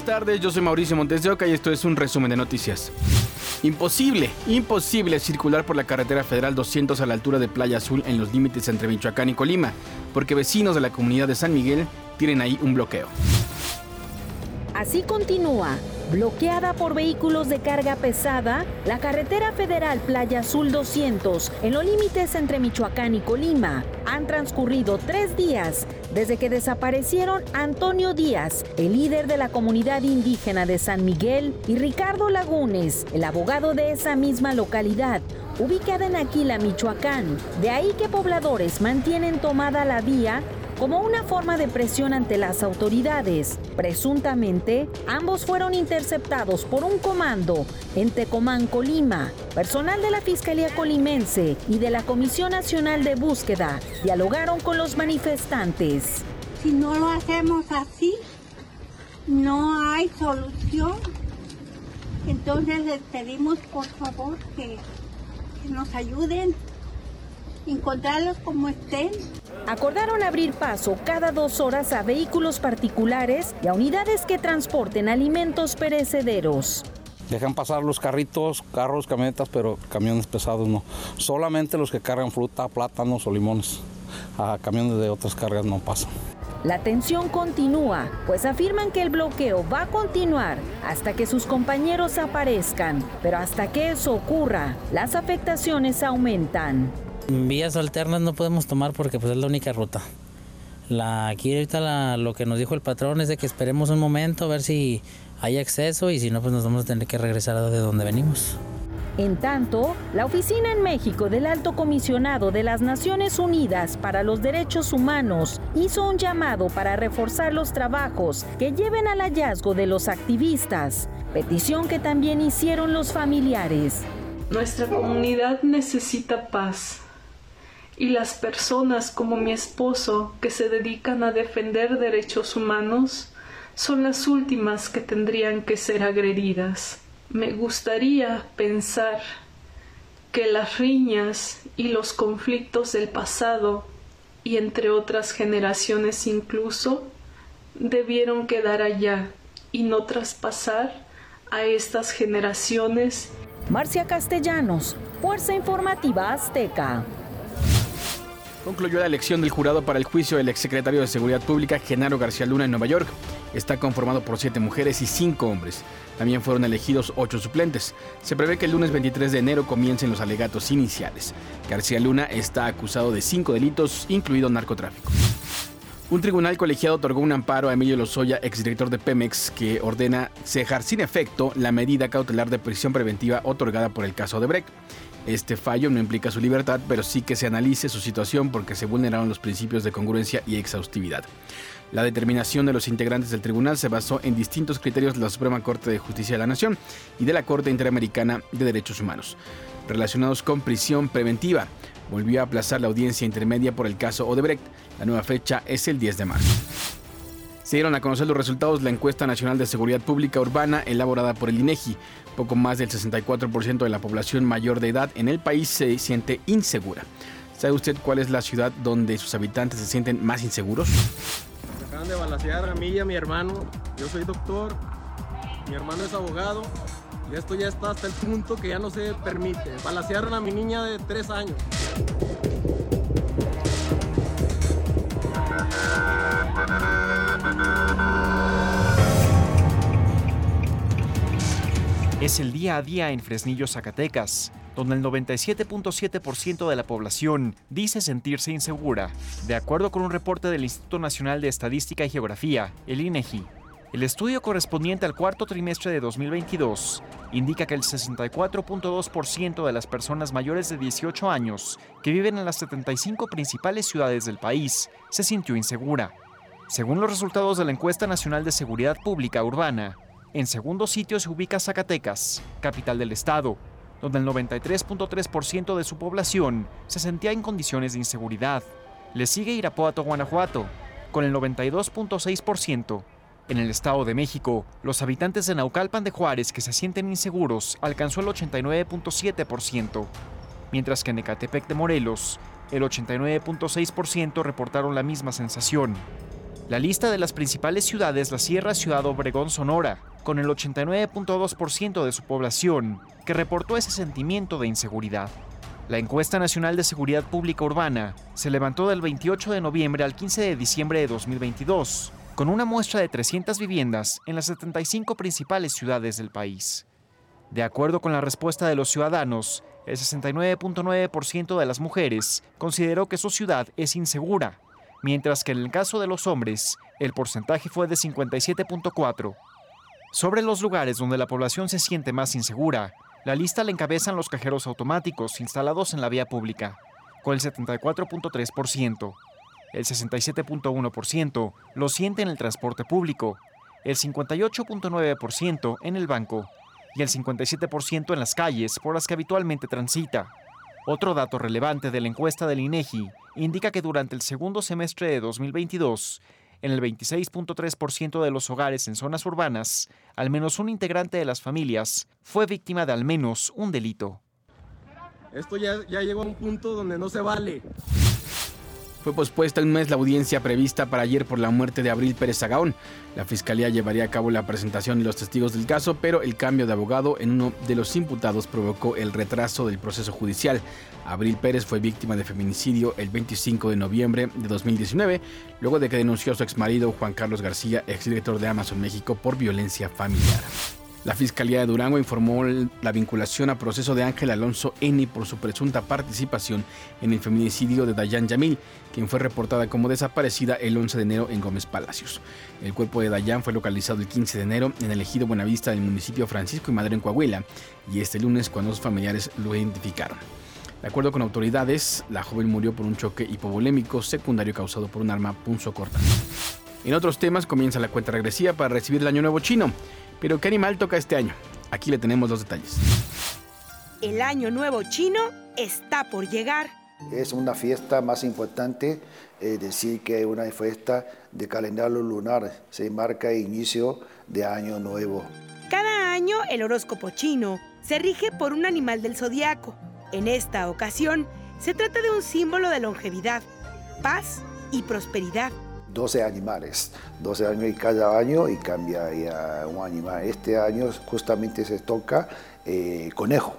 buenas tardes, yo soy Mauricio Montes de Oca y esto es un resumen de noticias. Imposible, imposible circular por la carretera federal 200 a la altura de Playa Azul en los límites entre Michoacán y Colima, porque vecinos de la comunidad de San Miguel tienen ahí un bloqueo. Así continúa bloqueada por vehículos de carga pesada, la carretera federal Playa Azul 200, en los límites entre Michoacán y Colima. Han transcurrido tres días desde que desaparecieron Antonio Díaz, el líder de la comunidad indígena de San Miguel, y Ricardo Lagunes, el abogado de esa misma localidad, ubicada en Aquila, Michoacán. De ahí que pobladores mantienen tomada la vía como una forma de presión ante las autoridades. Presuntamente, ambos fueron interceptados por un comando en Tecomán, Colima. Personal de la Fiscalía Colimense y de la Comisión Nacional de Búsqueda dialogaron con los manifestantes. Si no lo hacemos así, no hay solución. Entonces les pedimos por favor que, que nos ayuden encontrarlos como estén. Acordaron abrir paso cada dos horas a vehículos particulares y a unidades que transporten alimentos perecederos. Dejan pasar los carritos, carros, camionetas, pero camiones pesados no. Solamente los que cargan fruta, plátanos o limones. A camiones de otras cargas no pasan. La tensión continúa, pues afirman que el bloqueo va a continuar hasta que sus compañeros aparezcan, pero hasta que eso ocurra, las afectaciones aumentan. Vías alternas no podemos tomar porque pues es la única ruta. La, aquí ahorita lo que nos dijo el patrón es de que esperemos un momento a ver si hay acceso y si no pues nos vamos a tener que regresar a de donde venimos. En tanto, la oficina en México del Alto Comisionado de las Naciones Unidas para los Derechos Humanos hizo un llamado para reforzar los trabajos que lleven al hallazgo de los activistas, petición que también hicieron los familiares. Nuestra comunidad necesita paz y las personas como mi esposo que se dedican a defender derechos humanos son las últimas que tendrían que ser agredidas. Me gustaría pensar que las riñas y los conflictos del pasado y entre otras generaciones incluso debieron quedar allá y no traspasar a estas generaciones. Marcia Castellanos, Fuerza Informativa Azteca. Concluyó la elección del jurado para el juicio del exsecretario de Seguridad Pública, Genaro García Luna, en Nueva York. Está conformado por siete mujeres y cinco hombres. También fueron elegidos ocho suplentes. Se prevé que el lunes 23 de enero comiencen los alegatos iniciales. García Luna está acusado de cinco delitos, incluido narcotráfico. Un tribunal colegiado otorgó un amparo a Emilio Lozoya, exdirector de Pemex, que ordena cejar sin efecto la medida cautelar de prisión preventiva otorgada por el caso de Brecht. Este fallo no implica su libertad, pero sí que se analice su situación porque se vulneraron los principios de congruencia y exhaustividad. La determinación de los integrantes del tribunal se basó en distintos criterios de la Suprema Corte de Justicia de la Nación y de la Corte Interamericana de Derechos Humanos, relacionados con prisión preventiva. Volvió a aplazar la audiencia intermedia por el caso Odebrecht. La nueva fecha es el 10 de marzo. Se dieron a conocer los resultados de la encuesta nacional de seguridad pública urbana elaborada por el INEGI. Poco más del 64% de la población mayor de edad en el país se siente insegura. ¿Sabe usted cuál es la ciudad donde sus habitantes se sienten más inseguros? Acaban de balasear a mí y a mi hermano. Yo soy doctor, mi hermano es abogado y esto ya está hasta el punto que ya no se permite. Balasearon a mi niña de tres años. Es el día a día en Fresnillo, Zacatecas, donde el 97.7% de la población dice sentirse insegura, de acuerdo con un reporte del Instituto Nacional de Estadística y Geografía, el INEGI. El estudio correspondiente al cuarto trimestre de 2022 indica que el 64.2% de las personas mayores de 18 años que viven en las 75 principales ciudades del país se sintió insegura. Según los resultados de la encuesta nacional de seguridad pública urbana, en segundo sitio se ubica Zacatecas, capital del estado, donde el 93.3% de su población se sentía en condiciones de inseguridad. Le sigue Irapuato, Guanajuato, con el 92.6%. En el Estado de México, los habitantes de Naucalpan de Juárez que se sienten inseguros alcanzó el 89.7%, mientras que en Ecatepec de Morelos, el 89.6% reportaron la misma sensación. La lista de las principales ciudades la cierra Ciudad Obregón, Sonora, con el 89.2% de su población, que reportó ese sentimiento de inseguridad. La encuesta nacional de seguridad pública urbana se levantó del 28 de noviembre al 15 de diciembre de 2022, con una muestra de 300 viviendas en las 75 principales ciudades del país. De acuerdo con la respuesta de los ciudadanos, el 69.9% de las mujeres consideró que su ciudad es insegura, mientras que en el caso de los hombres, el porcentaje fue de 57.4%. Sobre los lugares donde la población se siente más insegura, la lista la encabezan los cajeros automáticos instalados en la vía pública, con el 74.3%. El 67.1% lo siente en el transporte público, el 58.9% en el banco y el 57% en las calles por las que habitualmente transita. Otro dato relevante de la encuesta del INEGI indica que durante el segundo semestre de 2022, en el 26.3% de los hogares en zonas urbanas, al menos un integrante de las familias fue víctima de al menos un delito. Esto ya, ya llegó a un punto donde no se vale. Fue pospuesta un mes la audiencia prevista para ayer por la muerte de Abril Pérez Sagaón. La fiscalía llevaría a cabo la presentación de los testigos del caso, pero el cambio de abogado en uno de los imputados provocó el retraso del proceso judicial. Abril Pérez fue víctima de feminicidio el 25 de noviembre de 2019, luego de que denunció a su exmarido Juan Carlos García, exdirector de Amazon México, por violencia familiar. La Fiscalía de Durango informó la vinculación a proceso de Ángel Alonso N por su presunta participación en el feminicidio de Dayan Yamil, quien fue reportada como desaparecida el 11 de enero en Gómez Palacios. El cuerpo de Dayan fue localizado el 15 de enero en el ejido Buenavista del municipio Francisco y Madero en Coahuila, y este lunes cuando sus familiares lo identificaron. De acuerdo con autoridades, la joven murió por un choque hipovolémico secundario causado por un arma punzocortante. En otros temas comienza la cuenta regresiva para recibir el año nuevo chino. Pero ¿qué animal toca este año? Aquí le tenemos los detalles. El año nuevo chino está por llegar. Es una fiesta más importante, es decir, que es una fiesta de calendario lunar. Se marca el inicio de año nuevo. Cada año el horóscopo chino se rige por un animal del zodiaco. En esta ocasión se trata de un símbolo de longevidad, paz y prosperidad. 12 animales, 12 años y cada año y cambia ya un animal. Este año justamente se toca eh, conejo.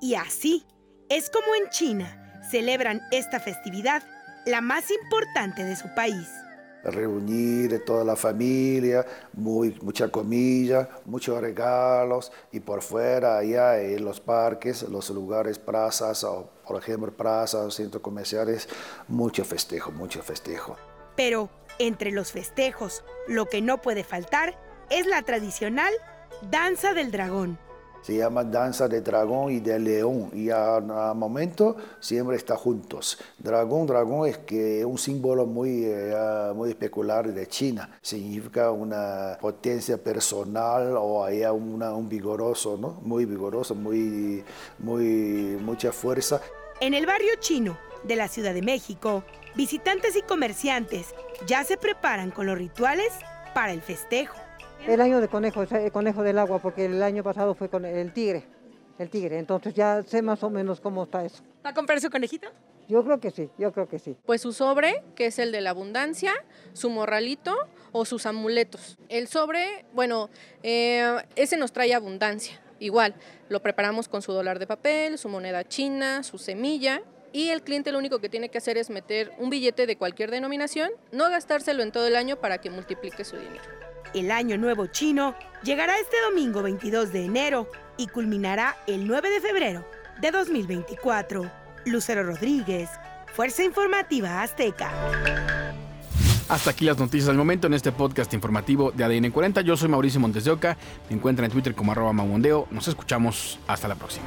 Y así es como en China celebran esta festividad, la más importante de su país. Reunir toda la familia, muy, mucha comida, muchos regalos y por fuera allá en los parques, los lugares, plazas, o por ejemplo plazas, centros comerciales, mucho festejo, mucho festejo. Pero entre los festejos, lo que no puede faltar es la tradicional danza del dragón. Se llama danza del dragón y del león y al momento siempre está juntos. Dragón, dragón es que un símbolo muy, eh, muy especular de China. Significa una potencia personal o haya un vigoroso, ¿no? Muy vigoroso, muy, muy, mucha fuerza. En el barrio chino de la Ciudad de México, visitantes y comerciantes ya se preparan con los rituales para el festejo. El año de conejo, el conejo del agua, porque el año pasado fue con el tigre, el tigre, entonces ya sé más o menos cómo está eso. ¿Va a comprar su conejito? Yo creo que sí, yo creo que sí. Pues su sobre, que es el de la abundancia, su morralito o sus amuletos. El sobre, bueno, eh, ese nos trae abundancia. Igual, lo preparamos con su dólar de papel, su moneda china, su semilla y el cliente lo único que tiene que hacer es meter un billete de cualquier denominación, no gastárselo en todo el año para que multiplique su dinero. El año nuevo chino llegará este domingo 22 de enero y culminará el 9 de febrero de 2024. Lucero Rodríguez, Fuerza Informativa Azteca. Hasta aquí las noticias del momento en este podcast informativo de ADN 40. Yo soy Mauricio Montes de Oca. Me encuentran en Twitter como arroba mamondeo. Nos escuchamos. Hasta la próxima.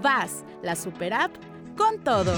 VAS, la super app con todo.